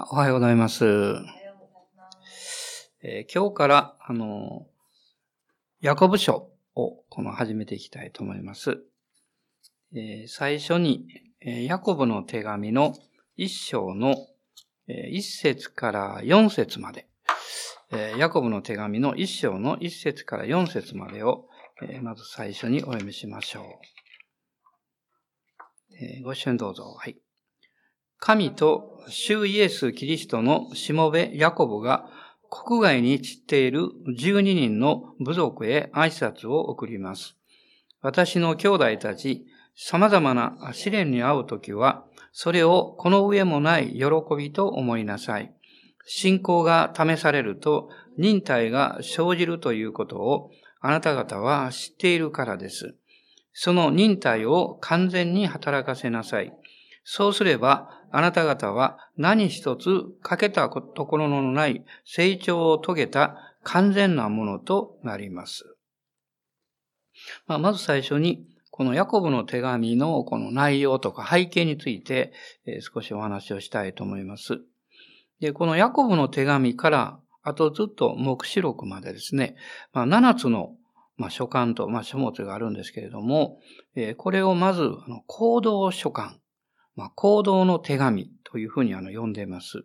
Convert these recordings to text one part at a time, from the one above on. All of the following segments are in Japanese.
おはようございます。えー、今日から、あの、ヤコブ書をこの始めていきたいと思います。えー、最初に、えー、ヤコブの手紙の一章の、えー、一節から四節まで、え、ヤコブの手紙の一章の一節から四節までを、え、まず最初にお読みしましょう。え、ご一緒にどうぞ。はい。神と主イエス・キリストのしもべヤコブが国外に散っている12人の部族へ挨拶を送ります。私の兄弟たち、様々な試練に遭うときは、それをこの上もない喜びと思いなさい。信仰が試されると忍耐が生じるということをあなた方は知っているからです。その忍耐を完全に働かせなさい。そうすれば、あなた方は何一つ欠けたところのない成長を遂げた完全なものとなります。まあ、まず最初に、このヤコブの手紙のこの内容とか背景について、少しお話をしたいと思います。で、このヤコブの手紙から、あとずっと目視録までですね、まあ、7つのまあ、書簡と、まあ、書物があるんですけれども、これをまず、あの行動書簡まあ、行動の手紙というふうにあの呼んでいます。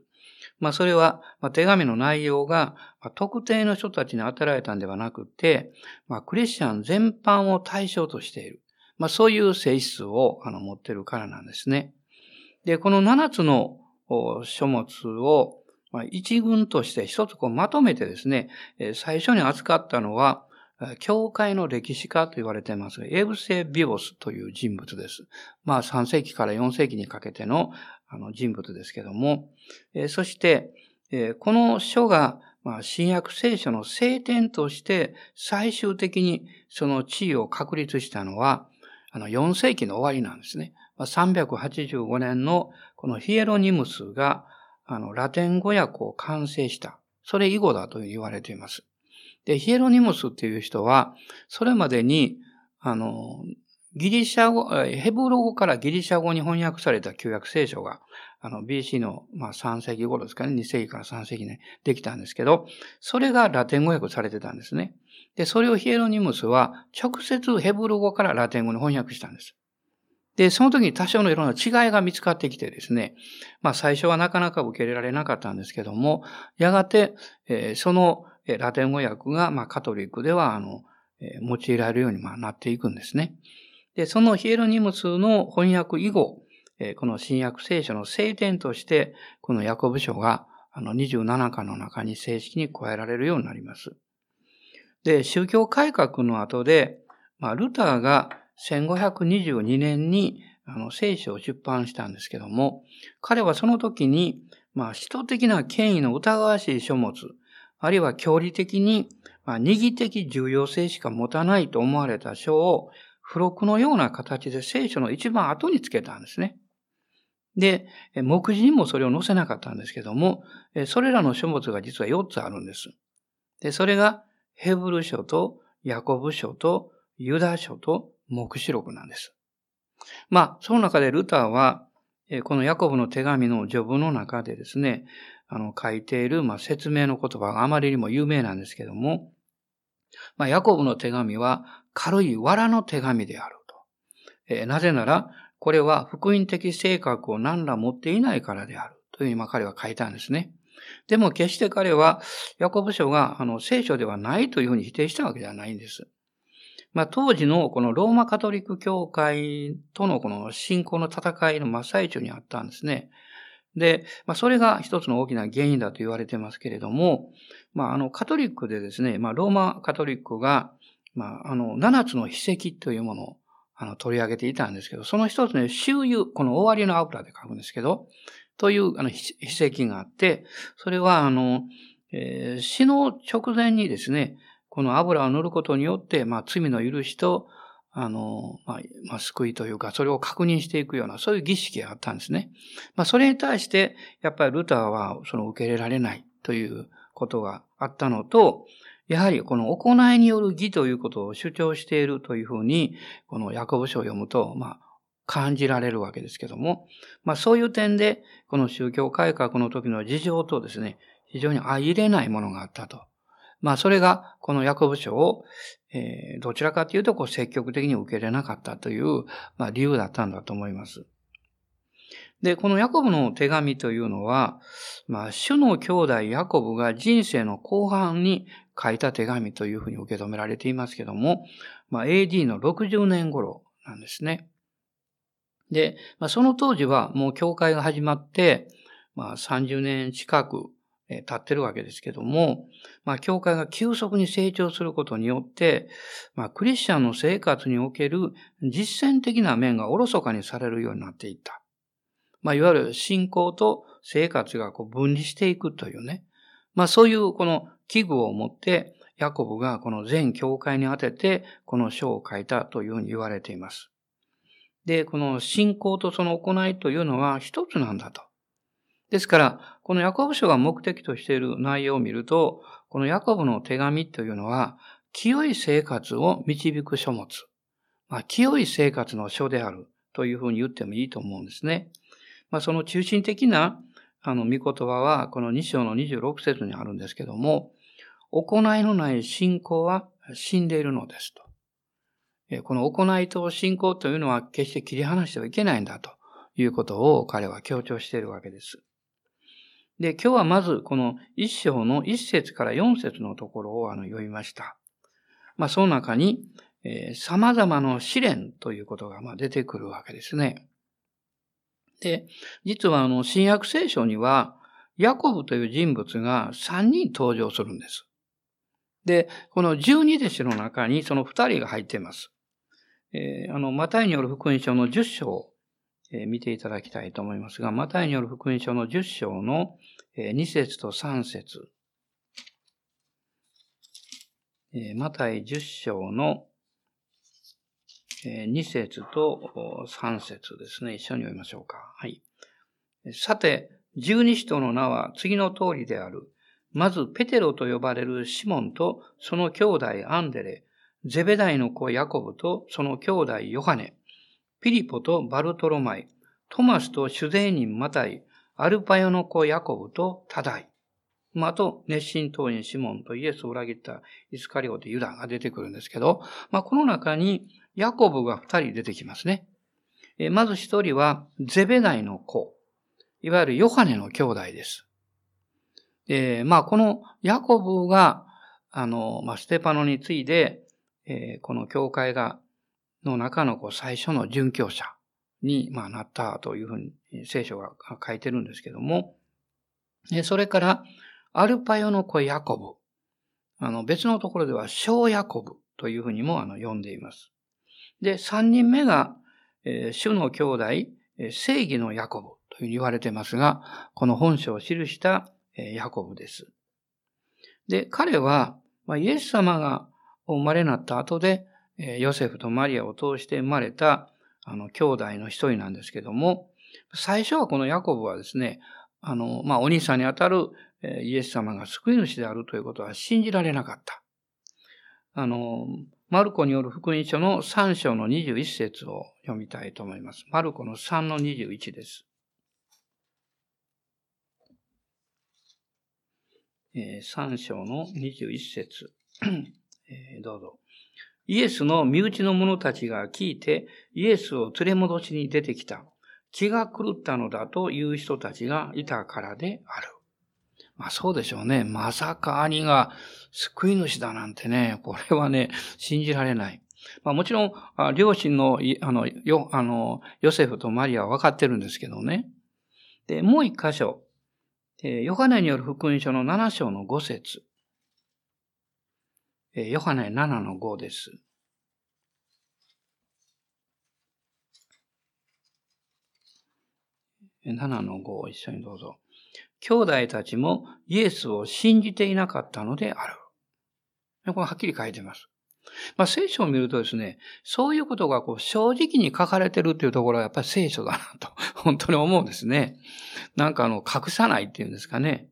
まあ、それは、まあ、手紙の内容が、まあ、特定の人たちに与えられたんではなくて、まあ、クリスチャン全般を対象としている。まあ、そういう性質をあの持っているからなんですね。で、この7つの書物を、まあ、一群として一つこうまとめてですね、最初に扱ったのは、教会の歴史家と言われています、エブセ・ビオスという人物です。まあ3世紀から4世紀にかけてのあの人物ですけども、えそして、えこの書が、まあ、新約聖書の聖典として最終的にその地位を確立したのは、あの4世紀の終わりなんですね。まあ385年のこのヒエロニムスがあのラテン語訳を完成した。それ以後だと言われています。で、ヒエロニモスっていう人は、それまでに、あの、ギリシャ語、ヘブロ語からギリシャ語に翻訳された旧約聖書が、あの、BC の、まあ、3世紀頃ですかね、2世紀から3世紀にできたんですけど、それがラテン語訳されてたんですね。で、それをヒエロニムスは、直接ヘブロ語からラテン語に翻訳したんです。で、その時に多少のいろんな違いが見つかってきてですね、まあ最初はなかなか受け入れられなかったんですけども、やがて、えー、そのラテン語訳が、まあ、カトリックでは、あの、え用いられるように、まあ、なっていくんですね。で、そのヒエロニムスの翻訳以後、えこの新約聖書の聖典として、このヤコブ書が、あの、27巻の中に正式に加えられるようになります。で、宗教改革の後で、まあ、ルターが1522年に、あの、聖書を出版したんですけども、彼はその時に、まあ、使徒的な権威の疑わしい書物、あるいは距離的に、まあ、二義的重要性しか持たないと思われた書を、付録のような形で聖書の一番後につけたんですね。で、目次にもそれを載せなかったんですけども、それらの書物が実は4つあるんです。で、それがヘブル書とヤコブ書とユダ書と目視録なんです。まあ、その中でルターは、このヤコブの手紙の序文の中でですね、あの、書いている、まあ、説明の言葉があまりにも有名なんですけども、まあ、ヤコブの手紙は軽い藁の手紙であると。えー、なぜなら、これは福音的性格を何ら持っていないからである。というふうに、まあ、彼は書いたんですね。でも決して彼は、ヤコブ書があの聖書ではないというふうに否定したわけではないんです。まあ、当時のこのローマカトリック教会とのこの信仰の戦いの真っ最中にあったんですね。で、まあ、それが一つの大きな原因だと言われてますけれども、まあ、あの、カトリックでですね、まあ、ローマカトリックが、まあ、あの、七つの秘跡というものを、あの、取り上げていたんですけど、その一つね、周遊、この終わりの油で書くんですけど、という、あの、秘跡があって、それは、あの、えー、死の直前にですね、この油を塗ることによって、まあ、罪の許しと、あの、まあ、まあ、救いというか、それを確認していくような、そういう儀式があったんですね。まあ、それに対して、やっぱりルターは、その受け入れられないということがあったのと、やはりこの行いによる義ということを主張しているというふうに、このヤコブ書を読むと、まあ、感じられるわけですけども、まあそういう点で、この宗教改革の時の事情とですね、非常に相入れないものがあったと。まあ、それが、このヤコブ書を、えー、どちらかというと、こう、積極的に受け入れなかったという、まあ、理由だったんだと思います。で、このヤコブの手紙というのは、まあ、主の兄弟ヤコブが人生の後半に書いた手紙というふうに受け止められていますけども、まあ、AD の60年頃なんですね。で、まあ、その当時はもう教会が始まって、まあ、30年近く経ってるわけですけども、まあ、教会が急速に成長することによって、まあ、クリスチャンの生活における実践的な面がおろそかにされるようになっていった。まあ、いわゆる信仰と生活がこう分離していくというね。まあ、そういうこの器具を持って、ヤコブがこの全教会に当てて、この書を書いたというふうに言われています。で、この信仰とその行いというのは一つなんだと。ですから、このヤコブ書が目的としている内容を見ると、このヤコブの手紙というのは、清い生活を導く書物。まあ、清い生活の書であるというふうに言ってもいいと思うんですね。まあ、その中心的な、あの、見言葉は、この2章の26節にあるんですけども、行いのない信仰は死んでいるのですと。この行いと信仰というのは決して切り離してはいけないんだということを彼は強調しているわけです。で、今日はまずこの一章の一節から四節のところをあの読みました。まあ、その中に、えー、様々な試練ということがまあ出てくるわけですね。で、実はあの、新約聖書には、ヤコブという人物が三人登場するんです。で、この十二弟子の中にその二人が入っています。えー、あの、マタイによる福音書の十章、見ていただきたいと思いますが、マタイによる福音書の十章の、2節と3節、マタイ十章の、2節と3節ですね。一緒に読みましょうか。はい。さて、十二使徒の名は次の通りである。まず、ペテロと呼ばれるシモンとその兄弟アンデレ、ゼベダイの子ヤコブとその兄弟ヨハネ、ピリポとバルトロマイ、トマスと主税人マタイ、アルパヨの子ヤコブとタダイ。まあ、と、熱心党員シモンとイエスを裏切ったイスカリオテユダが出てくるんですけど、まあ、この中にヤコブが二人出てきますね。えまず一人はゼベダイの子、いわゆるヨハネの兄弟です。え、まあ、このヤコブが、あの、まあ、ステパノについて、えー、この教会が、の中のこう最初の殉教者に、まあ、なったというふうに聖書が書いてるんですけども、それから、アルパヨの子ヤコブ。あの、別のところでは小ヤコブというふうにもあの呼んでいます。で、三人目が、えー、主の兄弟、正義のヤコブというふうに言われてますが、この本書を記した、えー、ヤコブです。で、彼は、まあ、イエス様がお生まれになった後で、ヨセフとマリアを通して生まれた、あの、兄弟の一人なんですけども、最初はこのヤコブはですね、あの、まあ、お兄さんにあたるイエス様が救い主であるということは信じられなかった。あの、マルコによる福音書の3章の21節を読みたいと思います。マルコの3の21です。3章の21節 えー、どうぞ。イエスの身内の者たちが聞いて、イエスを連れ戻しに出てきた。気が狂ったのだという人たちがいたからである。まあそうでしょうね。まさか兄が救い主だなんてね、これはね、信じられない。まあもちろん、両親の、あの、よ、あの、ヨセフとマリアは分かってるんですけどね。で、もう一箇所。ヨハネによる福音書の7章の5節ヨハネ7の5です。7の5を一緒にどうぞ。兄弟たちもイエスを信じていなかったのである。これはっきり書いてます。まあ、聖書を見るとですね、そういうことがこう正直に書かれてるっていうところはやっぱり聖書だなと、本当に思うんですね。なんかあの、隠さないっていうんですかね。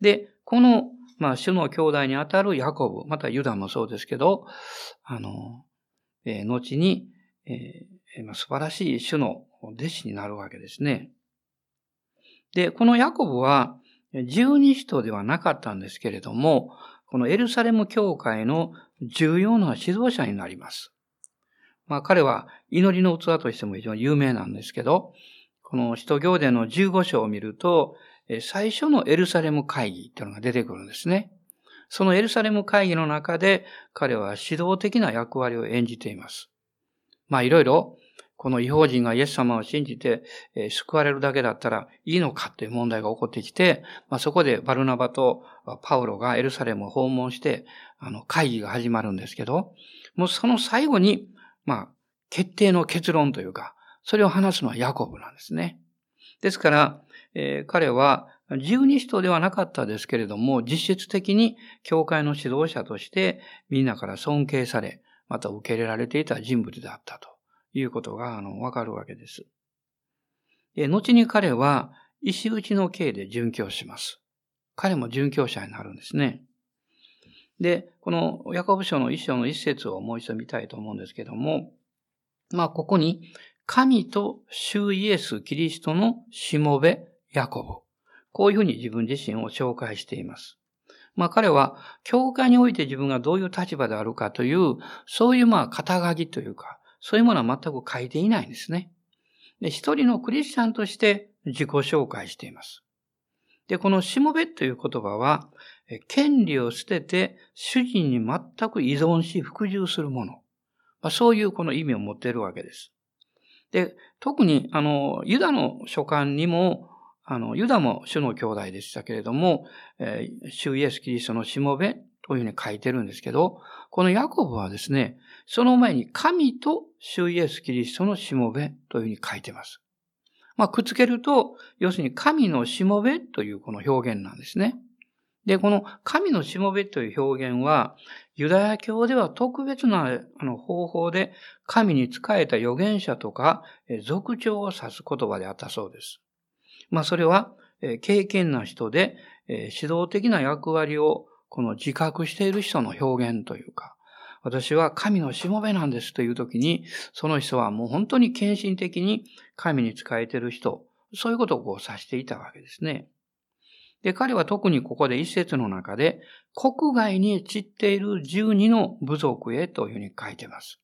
で、このまあ、主の兄弟にあたるヤコブ、またユダもそうですけど、あの、えー、後に、えー、素晴らしい主の弟子になるわけですね。で、このヤコブは十二使徒ではなかったんですけれども、このエルサレム教会の重要な指導者になります。まあ彼は祈りの器としても非常に有名なんですけど、この使徒行伝の15章を見ると、最初のエルサレム会議っていうのが出てくるんですね。そのエルサレム会議の中で彼は指導的な役割を演じています。まあいろいろこの違法人がイエス様を信じて、救われるだけだったらいいのかっていう問題が起こってきて、まあ、そこでバルナバとパウロがエルサレムを訪問して、あの、会議が始まるんですけど、もうその最後に、まあ、決定の結論というか、それを話すのはヤコブなんですね。ですから、えー、彼は十二使徒ではなかったですけれども、実質的に教会の指導者としてみんなから尊敬され、また受け入れられていた人物であったと。いうことが、あの、わかるわけです。で、後に彼は、石打ちの刑で殉教します。彼も殉教者になるんですね。で、このヤコブ書の一章の一節をもう一度見たいと思うんですけども、まあ、ここに、神と主イエス・キリストのしもべ、ヤコブ。こういうふうに自分自身を紹介しています。まあ彼は、教会において自分がどういう立場であるかという、そういうまあ肩書きというか、そういうものは全く書いていないんですね。で、一人のクリスチャンとして自己紹介しています。で、このしもべという言葉は、権利を捨てて主人に全く依存し服従するもの。まあ、そういうこの意味を持っているわけです。で、特に、あの、ユダの書簡にも、あの、ユダも主の兄弟でしたけれども、えー、主イエス・キリストのしもべというふうに書いてるんですけど、このヤコブはですね、その前に神と主イエス・キリストのしもべというふうに書いてます。まあ、くっつけると、要するに神のしもべというこの表現なんですね。で、この神のしもべという表現は、ユダヤ教では特別な方法で神に仕えた預言者とか族長を指す言葉であったそうです。まあそれは経験な人で指導的な役割をこの自覚している人の表現というか、私は神のしもべなんですという時に、その人はもう本当に献身的に神に仕えている人、そういうことをこう指していたわけですね。で、彼は特にここで一節の中で、国外に散っている十二の部族へというふうに書いてます。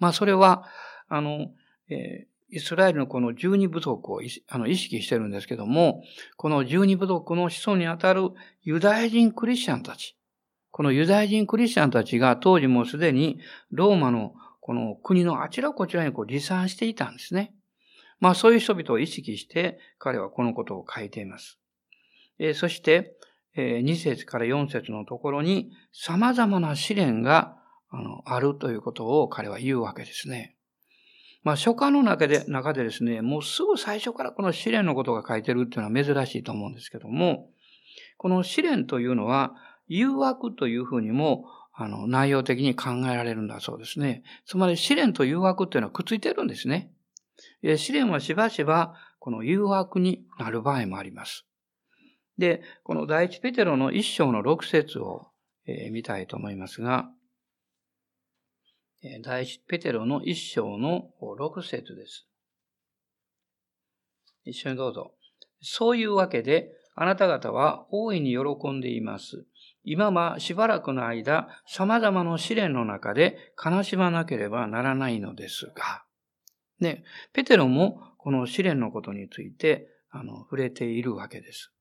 まあ、それは、あの、えー、イスラエルのこの十二部族をあの意識してるんですけども、この十二部族の子孫にあたるユダヤ人クリスチャンたち、このユダヤ人クリスチャンたちが当時もうすでにローマのこの国のあちらこちらにこう離散していたんですね。まあそういう人々を意識して彼はこのことを書いています。えー、そして、えー、2節から4節のところに様々な試練があのあるということを彼は言うわけですね。まあ、書簡の中で、中でですね、もうすぐ最初からこの試練のことが書いてるっていうのは珍しいと思うんですけども、この試練というのは、誘惑というふうにも、あの、内容的に考えられるんだそうですね。つまり試練と誘惑っていうのはくっついてるんですね。試練はしばしば、この誘惑になる場合もあります。で、この第一ペテロの一章の六節を、えー、見たいと思いますが、第一ペテロの一章の六節です。一緒にどうぞ。そういうわけで、あなた方は大いに喜んでいます。今はしばらくの間、様々な試練の中で悲しまなければならないのですが、ね、ペテロもこの試練のことについて、あの、触れているわけです。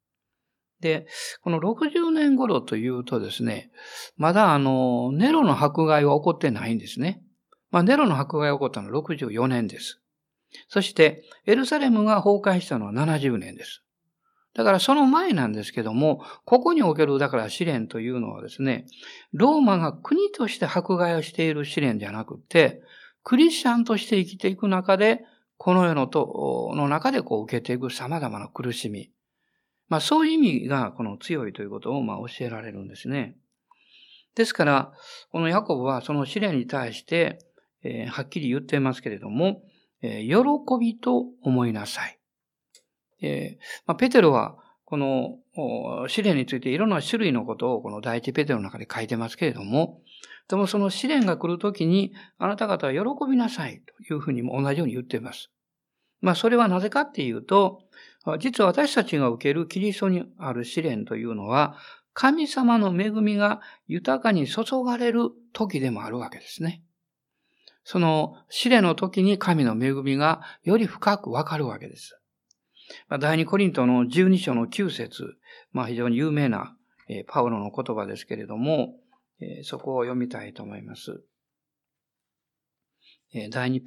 で、この60年頃というとですね、まだあの、ネロの迫害は起こってないんですね。まあ、ネロの迫害が起こったのは64年です。そして、エルサレムが崩壊したのは70年です。だからその前なんですけども、ここにおける、だから試練というのはですね、ローマが国として迫害をしている試練じゃなくて、クリスチャンとして生きていく中で、この世のと、の中でこう受けていく様々な苦しみ。まあそういう意味がこの強いということをまあ教えられるんですね。ですから、このヤコブはその試練に対して、えー、はっきり言っていますけれども、えー、喜びと思いなさい。えー、まあ、ペテロは、この試練についていろんな種類のことをこの第一ペテロの中で書いてますけれども、でもその試練が来るときに、あなた方は喜びなさいというふうにも同じように言っています。まあそれはなぜかっていうと、実は私たちが受けるキリストにある試練というのは、神様の恵みが豊かに注がれる時でもあるわけですね。その試練の時に神の恵みがより深くわかるわけです。第二コリントの12章の9節まあ非常に有名なパウロの言葉ですけれども、そこを読みたいと思います。第二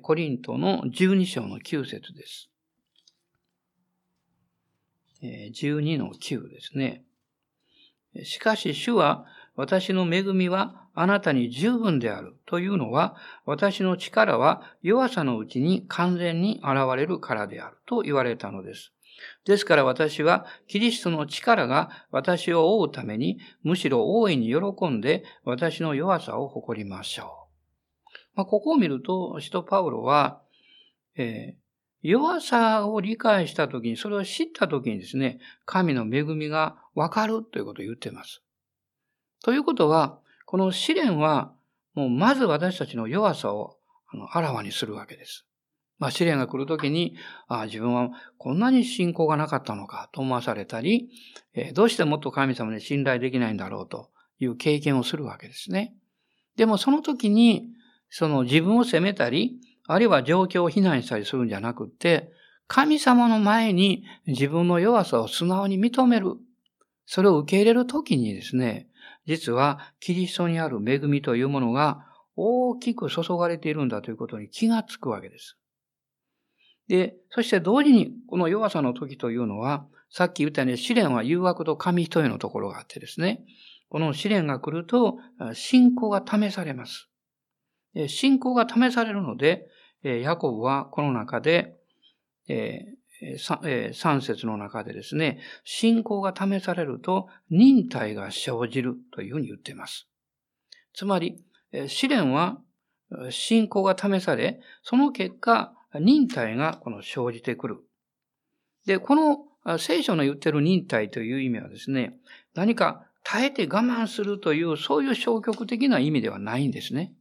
コリントの12章の9節です。12の9ですね。しかし主は私の恵みはあなたに十分であるというのは私の力は弱さのうちに完全に現れるからであると言われたのです。ですから私はキリストの力が私を覆うためにむしろ大いに喜んで私の弱さを誇りましょう。まあ、ここを見ると、使徒パウロは、えー、弱さを理解したときに、それを知ったときにですね、神の恵みがわかるということを言っています。ということは、この試練は、もうまず私たちの弱さをあらわにするわけです。まあ試練が来るときに、ああ、自分はこんなに信仰がなかったのかと思わされたり、えー、どうしてもっと神様に信頼できないんだろうという経験をするわけですね。でもその時に、その自分を責めたり、あるいは状況を非難したりするんじゃなくて、神様の前に自分の弱さを素直に認める。それを受け入れるときにですね、実はキリストにある恵みというものが大きく注がれているんだということに気がつくわけです。で、そして同時にこの弱さの時というのは、さっき言ったように試練は誘惑と神人へのところがあってですね、この試練が来ると信仰が試されます。信仰が試されるので、ヤコブはこの中で、3節の中でですね、信仰が試されると忍耐が生じるというふうに言っています。つまり、試練は信仰が試され、その結果、忍耐がこの生じてくる。で、この聖書の言ってる忍耐という意味はですね、何か耐えて我慢するという、そういう消極的な意味ではないんですね。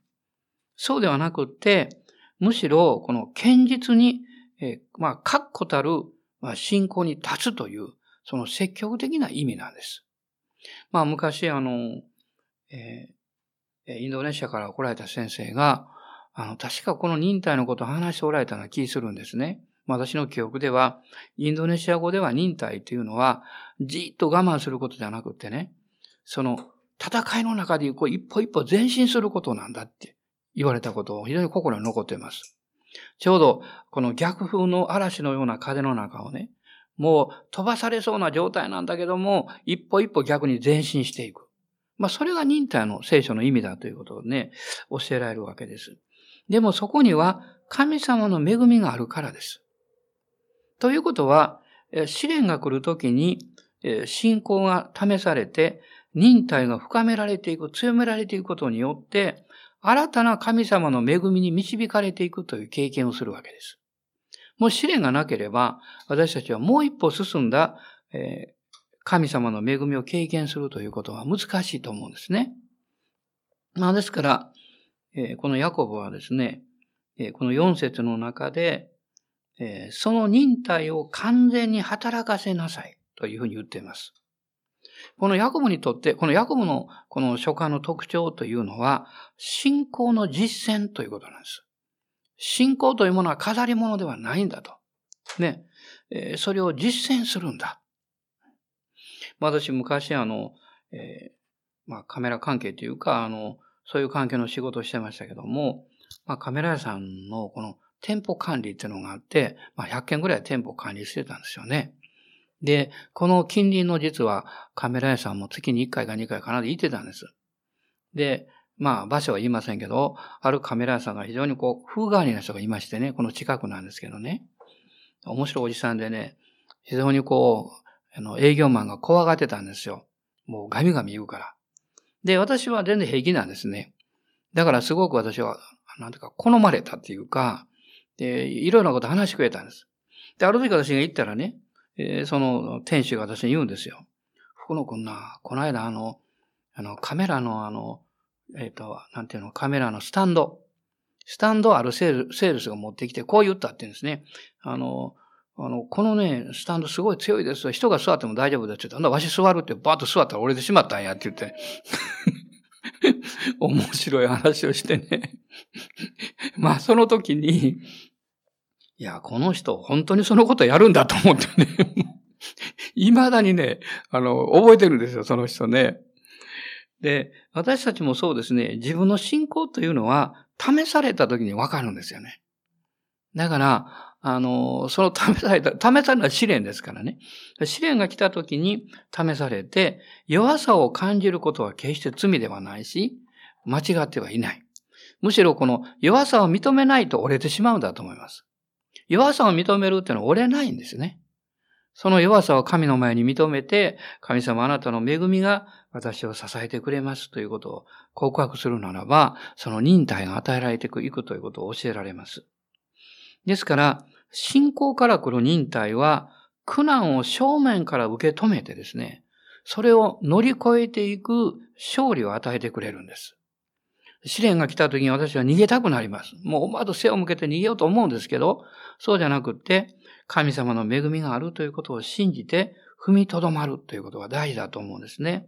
そうではなくって、むしろ、この堅実にえ、まあ、確固たる、まあ、信仰に立つという、その積極的な意味なんです。まあ、昔、あの、えー、インドネシアから来られた先生が、あの、確かこの忍耐のことを話しておられたような気するんですね。私の記憶では、インドネシア語では忍耐というのは、じっと我慢することじゃなくてね、その戦いの中でこう一歩一歩前進することなんだって言われたことを非常に心に残っています。ちょうどこの逆風の嵐のような風の中をね、もう飛ばされそうな状態なんだけども、一歩一歩逆に前進していく。まあそれが忍耐の聖書の意味だということをね、教えられるわけです。でもそこには神様の恵みがあるからです。ということは、試練が来るときに信仰が試されて、忍耐が深められていく、強められていくことによって、新たな神様の恵みに導かれていくという経験をするわけです。もう試練がなければ、私たちはもう一歩進んだ、え神様の恵みを経験するということは難しいと思うんですね。まあですから、えこのヤコブはですね、えこの4節の中で、えその忍耐を完全に働かせなさいというふうに言っています。このヤコブにとって、このヤコブのこの書簡の特徴というのは、信仰の実践ということなんです。信仰というものは飾り物ではないんだと。ね。えー、それを実践するんだ。私、昔、あの、えー、まあ、カメラ関係というか、あの、そういう関係の仕事をしてましたけども、まあ、カメラ屋さんのこの店舗管理っていうのがあって、まあ、100件ぐらい店舗管理してたんですよね。で、この近隣の実はカメラ屋さんも月に1回か2回かなで行ってたんです。で、まあ場所は言いませんけど、あるカメラ屋さんが非常にこう、風変わりな人がいましてね、この近くなんですけどね。面白いおじさんでね、非常にこう、あの営業マンが怖がってたんですよ。もうガミガミ言うから。で、私は全然平気なんですね。だからすごく私は、なんていうか、好まれたっていうか、で、いろいろなこと話してくれたんです。で、ある時私が行ったらね、えー、その店主が私に言うんですよ。福野くんな、この間あの、あの、カメラのあの、えっ、ー、と、なんていうの、カメラのスタンド。スタンドあるセールセールスが持ってきて、こう言ったって言うんですね。あの、あの、このね、スタンドすごい強いです。人が座っても大丈夫だって言ったら、わし座るってバーッと座ったら折れてしまったんやって言って。面白い話をしてね。まあ、その時に、いや、この人、本当にそのことやるんだと思ってね。未だにね、あの、覚えてるんですよ、その人ね。で、私たちもそうですね、自分の信仰というのは、試された時にわかるんですよね。だから、あの、その試された、試されるのは試練ですからね。試練が来た時に試されて、弱さを感じることは決して罪ではないし、間違ってはいない。むしろこの弱さを認めないと折れてしまうんだと思います。弱さを認めるっていうのは折れないんですね。その弱さを神の前に認めて、神様あなたの恵みが私を支えてくれますということを告白するならば、その忍耐が与えられていくということを教えられます。ですから、信仰から来る忍耐は、苦難を正面から受け止めてですね、それを乗り越えていく勝利を与えてくれるんです。試練が来た時に私は逃げたくなります。もう思わず背を向けて逃げようと思うんですけど、そうじゃなくって、神様の恵みがあるということを信じて踏みとどまるということが大事だと思うんですね。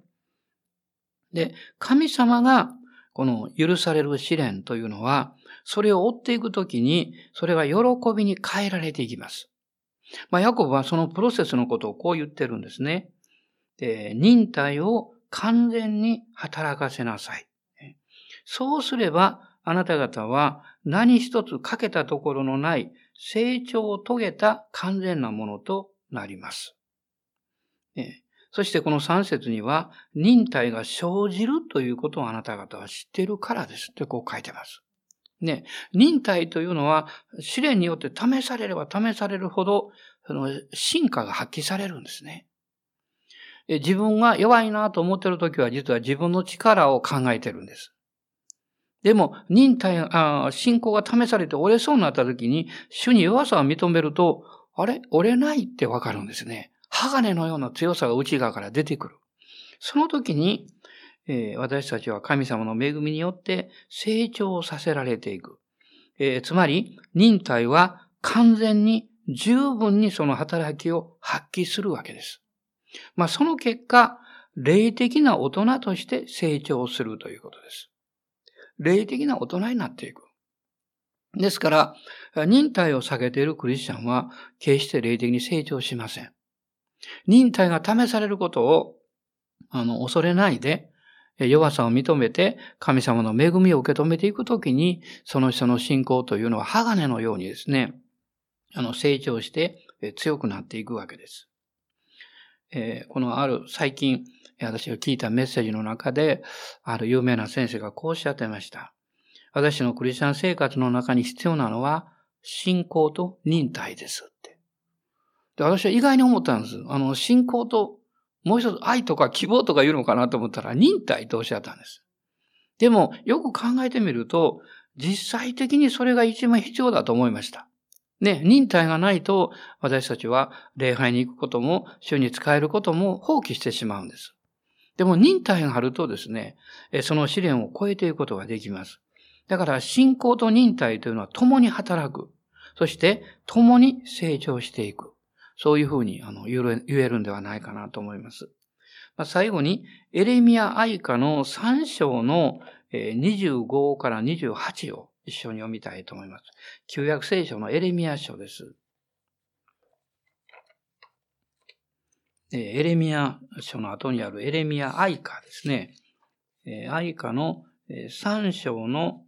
で、神様がこの許される試練というのは、それを追っていくときに、それが喜びに変えられていきます。まあ、ヤコブはそのプロセスのことをこう言ってるんですね。で忍耐を完全に働かせなさい。そうすれば、あなた方は何一つ欠けたところのない成長を遂げた完全なものとなります。そしてこの三節には、忍耐が生じるということをあなた方は知っているからですってこう書いてます。ね、忍耐というのは試練によって試されれば試されるほど、その進化が発揮されるんですね。自分が弱いなと思っているときは実は自分の力を考えているんです。でも、忍耐、あ信仰が試されて折れそうになったときに、主に弱さを認めると、あれ？折れないってわかるんですね。鋼のような強さが内側から出てくる。その時に、えー、私たちは神様の恵みによって成長させられていく。えー、つまり、忍耐は完全に十分にその働きを発揮するわけです。まあ、その結果、霊的な大人として成長するということです。霊的な大人になっていく。ですから、忍耐を下げているクリスチャンは、決して霊的に成長しません。忍耐が試されることを、あの、恐れないで、弱さを認めて神様の恵みを受け止めていくときに、その人の信仰というのは鋼のようにですね、あの、成長して強くなっていくわけです。えー、このある最近、私が聞いたメッセージの中で、ある有名な先生がこうおっしゃってました。私のクリスチャン生活の中に必要なのは、信仰と忍耐ですって。で、私は意外に思ったんです。あの、信仰ともう一つ愛とか希望とか言うのかなと思ったら忍耐とおっしゃったんです。でも、よく考えてみると、実際的にそれが一番必要だと思いました。ね、忍耐がないと、私たちは礼拝に行くことも、主に使えることも放棄してしまうんです。でも忍耐があるとですね、その試練を超えていくことができます。だから信仰と忍耐というのは共に働く。そして共に成長していく。そういうふうに言えるんではないかなと思います。最後に、エレミア愛歌の3章の25から28を一緒に読みたいと思います。旧約聖書のエレミア書です。エレミア書の後にあるエレミア愛歌ですね。愛歌の3章の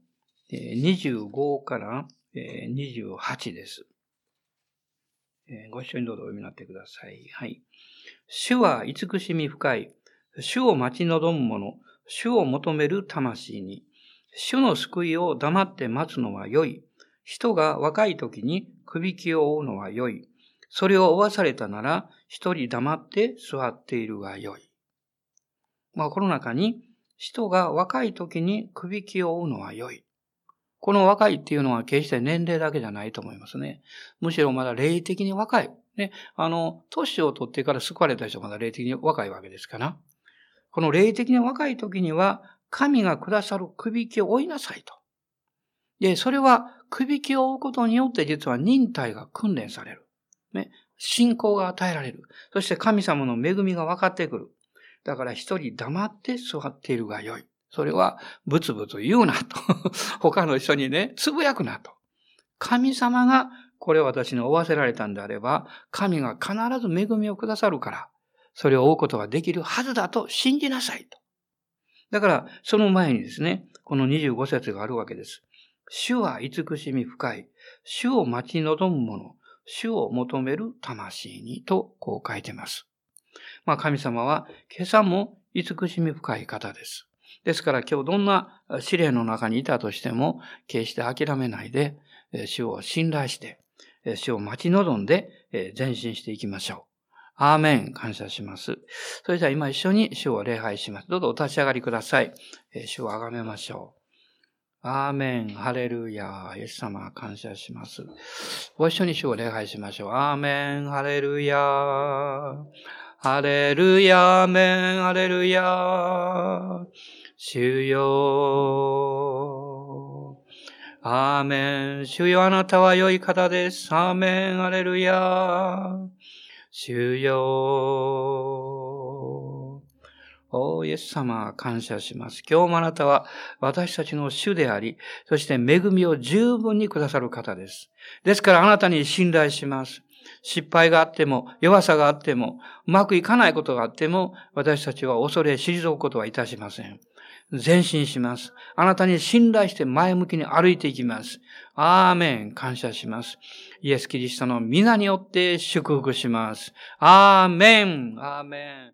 25から28です。ご一緒にどうぞお読みになってください。はい。主は慈しみ深い。主を待ち望む者。主を求める魂に。主の救いを黙って待つのは良い。人が若い時に首輝を追うのは良い。それを追わされたなら、一人黙って座っているが良い。まあ、この中に、人が若い時に首輝を追うのは良い。この若いっていうのは決して年齢だけじゃないと思いますね。むしろまだ霊的に若い。ね。あの、年を取ってから救われた人はまだ霊的に若いわけですから。この霊的に若い時には、神がくださる首輝を追いなさいと。で、それは首輝を追うことによって実は忍耐が訓練される。ね、信仰が与えられる。そして神様の恵みが分かってくる。だから一人黙って座っているがよい。それは、ブツブツ言うなと。他の人にね、つぶやくなと。神様がこれを私に負わせられたんであれば、神が必ず恵みをくださるから、それを追うことができるはずだと信じなさいと。だから、その前にですね、この25節があるわけです。主は慈しみ深い。主を待ち望む者。主を求める魂にとこう書いてます。まあ神様は今朝も慈しみ深い方です。ですから今日どんな試練の中にいたとしても決して諦めないで主を信頼して主を待ち望んで前進していきましょう。アーメン。感謝します。それじゃあ今一緒に主を礼拝します。どうぞお立ち上がりください。主をあがめましょう。アーメン、ハレルヤー、イエス様感謝します。ご一緒に主を礼拝しましょう。アーメン、ハレルヤー、ハレルヤ、アーメン、ハレルヤー、主よ。アーメン、主よあなたは良い方です。アーメン、ハレルヤー、主よ。おイエス様、感謝します。今日もあなたは私たちの主であり、そして恵みを十分にくださる方です。ですからあなたに信頼します。失敗があっても、弱さがあっても、うまくいかないことがあっても、私たちは恐れ、退くことはいたしません。前進します。あなたに信頼して前向きに歩いていきます。アーメン。感謝します。イエス・キリストの皆によって祝福します。アーメン。アーメン。